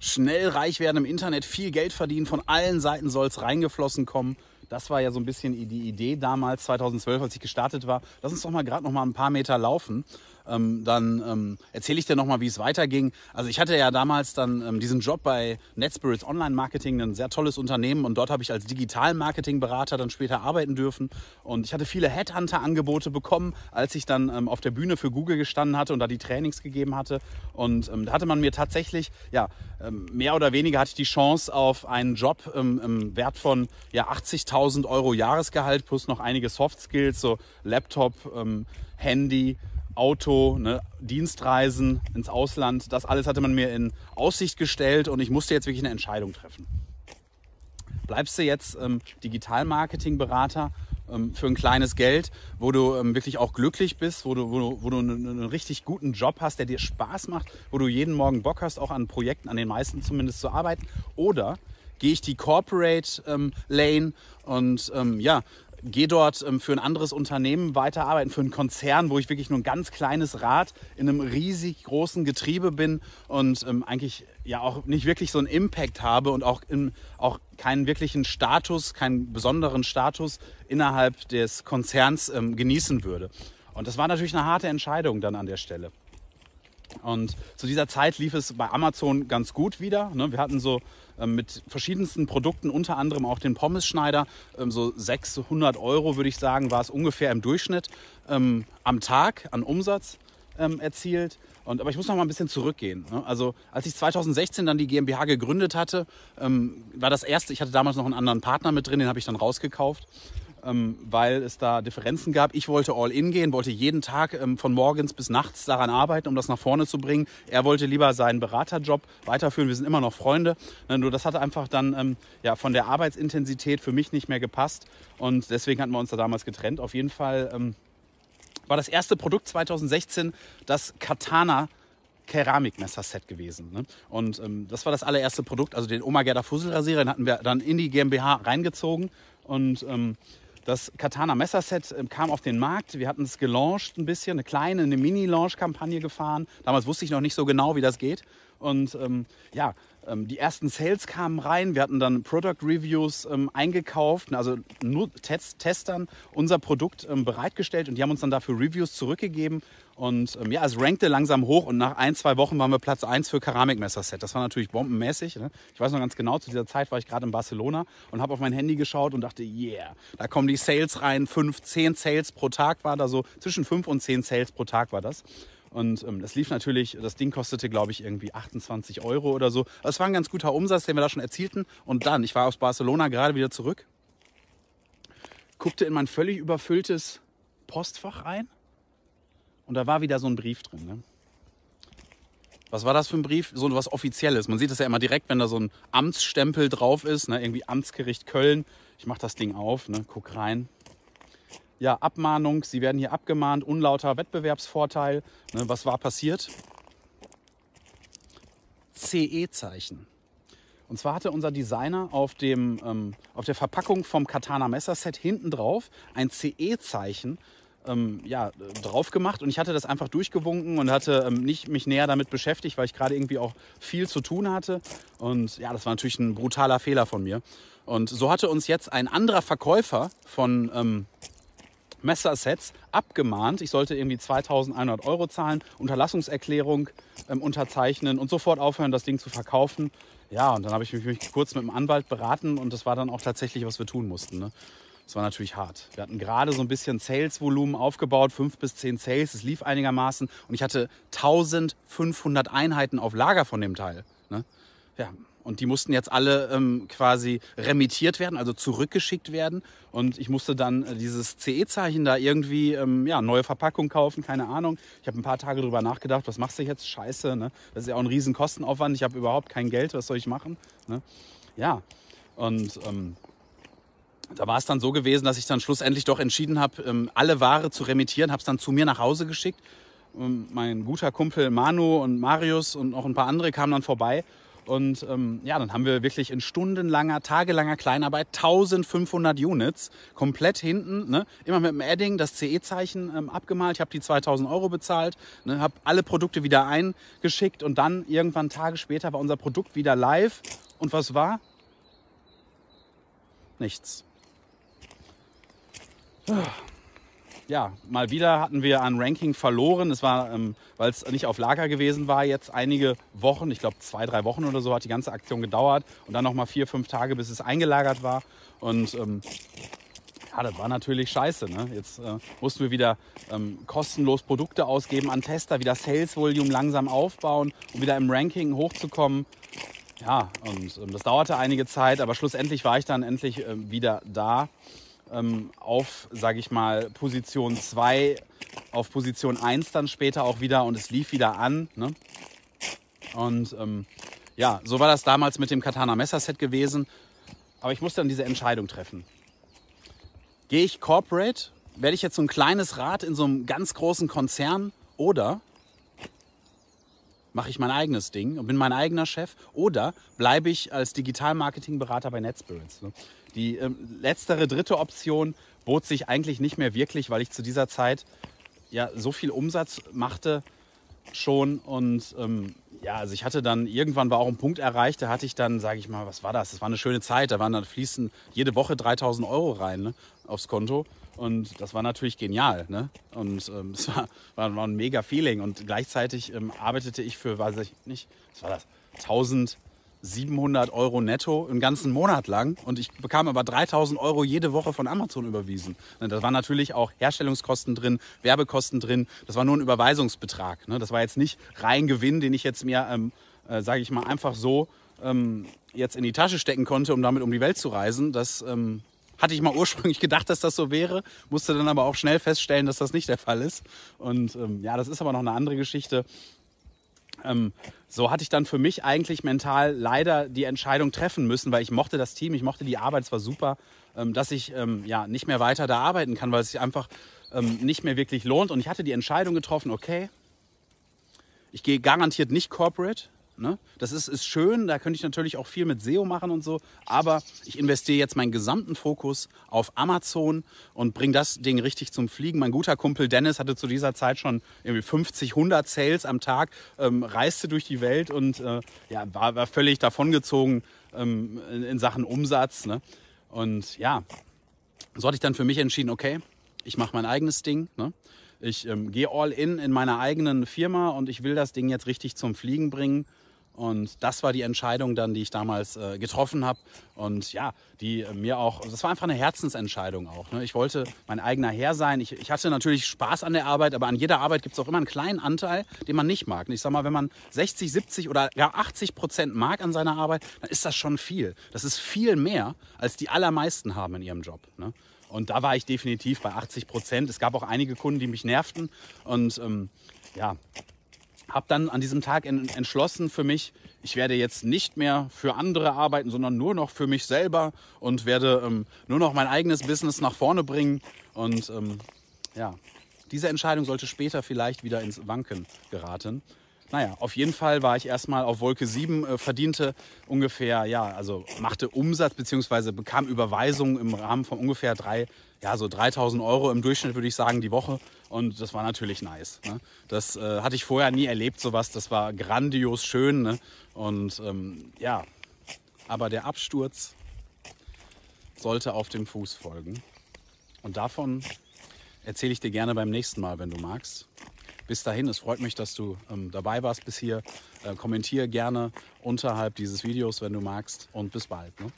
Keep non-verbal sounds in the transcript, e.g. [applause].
schnell reich werden im Internet, viel Geld verdienen, von allen Seiten soll es reingeflossen kommen. Das war ja so ein bisschen die Idee damals, 2012, als ich gestartet war. Lass uns doch mal gerade noch mal ein paar Meter laufen ähm, dann ähm, erzähle ich dir nochmal, wie es weiterging. Also ich hatte ja damals dann ähm, diesen Job bei NetSpirits Online Marketing, ein sehr tolles Unternehmen. Und dort habe ich als Digital-Marketing-Berater dann später arbeiten dürfen. Und ich hatte viele Headhunter-Angebote bekommen, als ich dann ähm, auf der Bühne für Google gestanden hatte und da die Trainings gegeben hatte. Und ähm, da hatte man mir tatsächlich, ja, ähm, mehr oder weniger hatte ich die Chance auf einen Job im Wert von ja, 80.000 Euro Jahresgehalt plus noch einige Soft Skills, so Laptop, Handy, Auto, ne, Dienstreisen ins Ausland, das alles hatte man mir in Aussicht gestellt und ich musste jetzt wirklich eine Entscheidung treffen. Bleibst du jetzt ähm, Digital-Marketing-Berater ähm, für ein kleines Geld, wo du ähm, wirklich auch glücklich bist, wo du, wo wo du einen, einen, richtig guten Job hast, der dir Spaß macht, wo du jeden Morgen Bock hast, auch an Projekten, an den meisten zumindest zu arbeiten? Oder gehe ich die Corporate ähm, Lane und ähm, ja, gehe dort ähm, für ein anderes Unternehmen weiterarbeiten, für einen Konzern, wo ich wirklich nur ein ganz kleines Rad in einem riesig großen Getriebe bin und ähm, eigentlich ja auch nicht wirklich so einen Impact habe und auch, in, auch keinen wirklichen Status, keinen besonderen Status innerhalb des Konzerns ähm, genießen würde. Und das war natürlich eine harte Entscheidung dann an der Stelle. Und zu dieser Zeit lief es bei Amazon ganz gut wieder. Ne? Wir hatten so ähm, mit verschiedensten Produkten, unter anderem auch den Pommesschneider. Ähm, so 600 Euro, würde ich sagen, war es ungefähr im Durchschnitt ähm, am Tag an Umsatz erzielt. Und, aber ich muss noch mal ein bisschen zurückgehen. Ne? Also als ich 2016 dann die GmbH gegründet hatte, war das erste, ich hatte damals noch einen anderen Partner mit drin, den habe ich dann rausgekauft ähm, weil es da Differenzen gab. Ich wollte all in gehen, wollte jeden Tag ähm, von morgens bis nachts daran arbeiten, um das nach vorne zu bringen. Er wollte lieber seinen Beraterjob weiterführen. Wir sind immer noch Freunde. Ne, nur das hatte einfach dann ähm, ja, von der Arbeitsintensität für mich nicht mehr gepasst. Und deswegen hatten wir uns da damals getrennt. Auf jeden Fall ähm, war das erste Produkt 2016 das Katana Keramikmesserset gewesen. Ne? Und ähm, das war das allererste Produkt, also den Oma Gerda Fusselrasierer, den hatten wir dann in die GmbH reingezogen. Und ähm, das Katana Messerset ähm, kam auf den Markt. Wir hatten es gelauncht ein bisschen, eine kleine, eine Mini-Launch-Kampagne gefahren. Damals wusste ich noch nicht so genau, wie das geht. Und ähm, ja, ähm, die ersten Sales kamen rein. Wir hatten dann Product Reviews ähm, eingekauft, also nur Test Testern unser Produkt ähm, bereitgestellt und die haben uns dann dafür Reviews zurückgegeben. Und ja, es rankte langsam hoch und nach ein, zwei Wochen waren wir Platz 1 für Keramikmesserset. Das war natürlich bombenmäßig. Ne? Ich weiß noch ganz genau, zu dieser Zeit war ich gerade in Barcelona und habe auf mein Handy geschaut und dachte, yeah, da kommen die Sales rein. Fünf, zehn Sales pro Tag war da so. Zwischen fünf und zehn Sales pro Tag war das. Und ähm, das lief natürlich, das Ding kostete, glaube ich, irgendwie 28 Euro oder so. Das war ein ganz guter Umsatz, den wir da schon erzielten. Und dann, ich war aus Barcelona gerade wieder zurück, guckte in mein völlig überfülltes Postfach rein und da war wieder so ein Brief drin. Ne? Was war das für ein Brief? So was Offizielles. Man sieht das ja immer direkt, wenn da so ein Amtsstempel drauf ist. Ne? Irgendwie Amtsgericht Köln. Ich mache das Ding auf, ne? guck rein. Ja, Abmahnung, Sie werden hier abgemahnt, unlauter Wettbewerbsvorteil. Ne? Was war passiert? CE-Zeichen. Und zwar hatte unser Designer auf, dem, ähm, auf der Verpackung vom Katana Messerset hinten drauf ein CE-Zeichen ähm, ja, drauf gemacht und ich hatte das einfach durchgewunken und hatte ähm, nicht mich näher damit beschäftigt, weil ich gerade irgendwie auch viel zu tun hatte. Und ja, das war natürlich ein brutaler Fehler von mir. Und so hatte uns jetzt ein anderer Verkäufer von ähm, Messersets abgemahnt. Ich sollte irgendwie 2100 Euro zahlen, Unterlassungserklärung ähm, unterzeichnen und sofort aufhören, das Ding zu verkaufen. Ja, und dann habe ich mich kurz mit dem Anwalt beraten und das war dann auch tatsächlich, was wir tun mussten. Ne? Das war natürlich hart. Wir hatten gerade so ein bisschen Sales-Volumen aufgebaut, fünf bis zehn Sales. Es lief einigermaßen und ich hatte 1500 Einheiten auf Lager von dem Teil. Ne? Ja, und die mussten jetzt alle ähm, quasi remittiert werden, also zurückgeschickt werden. Und ich musste dann äh, dieses CE-Zeichen da irgendwie, ähm, ja, neue Verpackung kaufen, keine Ahnung. Ich habe ein paar Tage drüber nachgedacht, was machst du jetzt? Scheiße, ne? Das ist ja auch ein riesen Kostenaufwand. Ich habe überhaupt kein Geld, was soll ich machen? Ne? Ja, und ähm, da war es dann so gewesen, dass ich dann schlussendlich doch entschieden habe, ähm, alle Ware zu remittieren, habe es dann zu mir nach Hause geschickt. Ähm, mein guter Kumpel Manu und Marius und noch ein paar andere kamen dann vorbei Und ähm, ja, dann haben wir wirklich in stundenlanger, tagelanger Kleinarbeit 1500 Units komplett hinten, ne, immer mit dem Adding, das CE-Zeichen ähm, abgemalt. Ich habe die 2000 Euro bezahlt, ne, habe alle Produkte wieder eingeschickt und dann irgendwann Tage später war unser Produkt wieder live. Und was war? Nichts. Ja, mal wieder hatten wir ein Ranking verloren. Es war, ähm, weil es nicht auf Lager gewesen war, jetzt einige Wochen, ich glaube zwei, drei Wochen oder so hat die ganze Aktion gedauert und dann noch mal vier, fünf Tage, bis es eingelagert war. Und ähm, ja, das war natürlich scheiße. Ne? Jetzt äh, mussten wir wieder ähm, kostenlos Produkte ausgeben an Tester, wieder Sales Volume langsam aufbauen, um wieder im Ranking hochzukommen. Ja, und ähm, das dauerte einige Zeit, aber schlussendlich war ich dann endlich äh, wieder da ähm, auf, sage ich mal, Position 2, auf Position 1 dann später auch wieder und es lief wieder an. Ne? Und ähm, ja, so war das damals mit dem Katana Messerset gewesen. Aber ich musste dann diese Entscheidung treffen. Gehe ich corporate? Werde ich jetzt so ein kleines Rad in so einem ganz großen Konzern? Oder mache ich mein eigenes Ding und bin mein eigener Chef? Oder bleibe ich als Digital-Marketing-Berater bei NetSpirits? Ne? Die ähm, letztere, dritte Option bot sich eigentlich nicht mehr wirklich, weil ich zu dieser Zeit ja so viel Umsatz machte schon und ähm, ja, also ich hatte dann irgendwann war auch ein Punkt erreicht, da hatte ich dann, sage ich mal, was war das? Das war eine schöne Zeit, da waren dann fließen jede Woche 3000 Euro rein ne, aufs Konto und das war natürlich genial. Ne? Und ähm, [laughs] es war, war, war, ein mega Feeling und gleichzeitig ähm, arbeitete ich für, weiß ich nicht, was war das, 1000 700 Euro netto einen ganzen Monat lang und ich bekam aber 3000 Euro jede Woche von Amazon überwiesen. Ne, da waren natürlich auch Herstellungskosten drin, Werbekosten drin. Das war nur ein Überweisungsbetrag. Ne? Das war jetzt nicht rein Gewinn, den ich jetzt mir, ähm, äh, sage ich mal, einfach so ähm, jetzt in die Tasche stecken konnte, um damit um die Welt zu reisen. Das ähm, hatte ich mal ursprünglich [laughs] gedacht, dass das so wäre, musste dann aber auch schnell feststellen, dass das nicht der Fall ist. Und ähm, ja, das ist aber noch eine andere Geschichte. Ähm, so hatte ich dann für mich eigentlich mental leider die Entscheidung treffen müssen, weil ich mochte das Team, ich mochte die Arbeit, es war super, ähm, dass ich ähm, ja nicht mehr weiter da arbeiten kann, weil es sich einfach ähm, nicht mehr wirklich lohnt. Und ich hatte die Entscheidung getroffen, okay, ich gehe garantiert nicht corporate, Ne? Das ist, ist schön, da könnte ich natürlich auch viel mit SEO machen und so, aber ich investiere jetzt meinen gesamten Fokus auf Amazon und bringe das Ding richtig zum Fliegen. Mein guter Kumpel Dennis hatte zu dieser Zeit schon irgendwie 50, 100 Sales am Tag, ähm, reiste durch die Welt und äh, ja, war, war völlig davongezogen ähm, in, in, Sachen Umsatz. Ne? Und ja, so hatte ich dann für mich entschieden, okay, ich mache mein eigenes Ding. Ne? Ich ähm, gehe all in in meiner eigenen Firma und ich will das Ding jetzt richtig zum Fliegen bringen. Und das war die Entscheidung dann, die ich damals äh, getroffen habe. Und ja, die äh, mir auch, das war einfach eine Herzensentscheidung auch. Ne? Ich wollte mein eigener Herr sein. Ich, ich hatte natürlich Spaß an der Arbeit, aber an jeder Arbeit gibt es auch immer einen kleinen Anteil, den man nicht mag. Und ich sag mal, wenn man 60, 70 oder gar 80 Prozent mag an seiner Arbeit, dann ist das schon viel. Das ist viel mehr, als die allermeisten haben in ihrem Job. Ne? Und da war ich definitiv bei 80 Prozent. Es gab auch einige Kunden, die mich nervten. Und ähm, ja, habe dann an diesem Tag entschlossen für mich, ich werde jetzt nicht mehr für andere arbeiten, sondern nur noch für mich selber und werde ähm, nur noch mein eigenes Business nach vorne bringen. Und ähm, ja, diese Entscheidung sollte später vielleicht wieder ins Wanken geraten. Naja, auf jeden Fall war ich erstmal auf Wolke 7, äh, verdiente ungefähr, ja, also machte Umsatz bzw. bekam Überweisungen im Rahmen von ungefähr drei, ja, so 3000 Euro im Durchschnitt, würde ich sagen, die Woche. Und das war natürlich nice. Ne? Das äh, hatte ich vorher nie erlebt, sowas. Das war grandios schön. Ne? Und ähm, ja, aber der Absturz sollte auf dem Fuß folgen. Und davon erzähle ich dir gerne beim nächsten Mal, wenn du magst. Bis dahin, es freut mich, dass du ähm, dabei warst bis hier. Äh, kommentiere gerne unterhalb dieses Videos, wenn du magst. Und bis bald. Ne?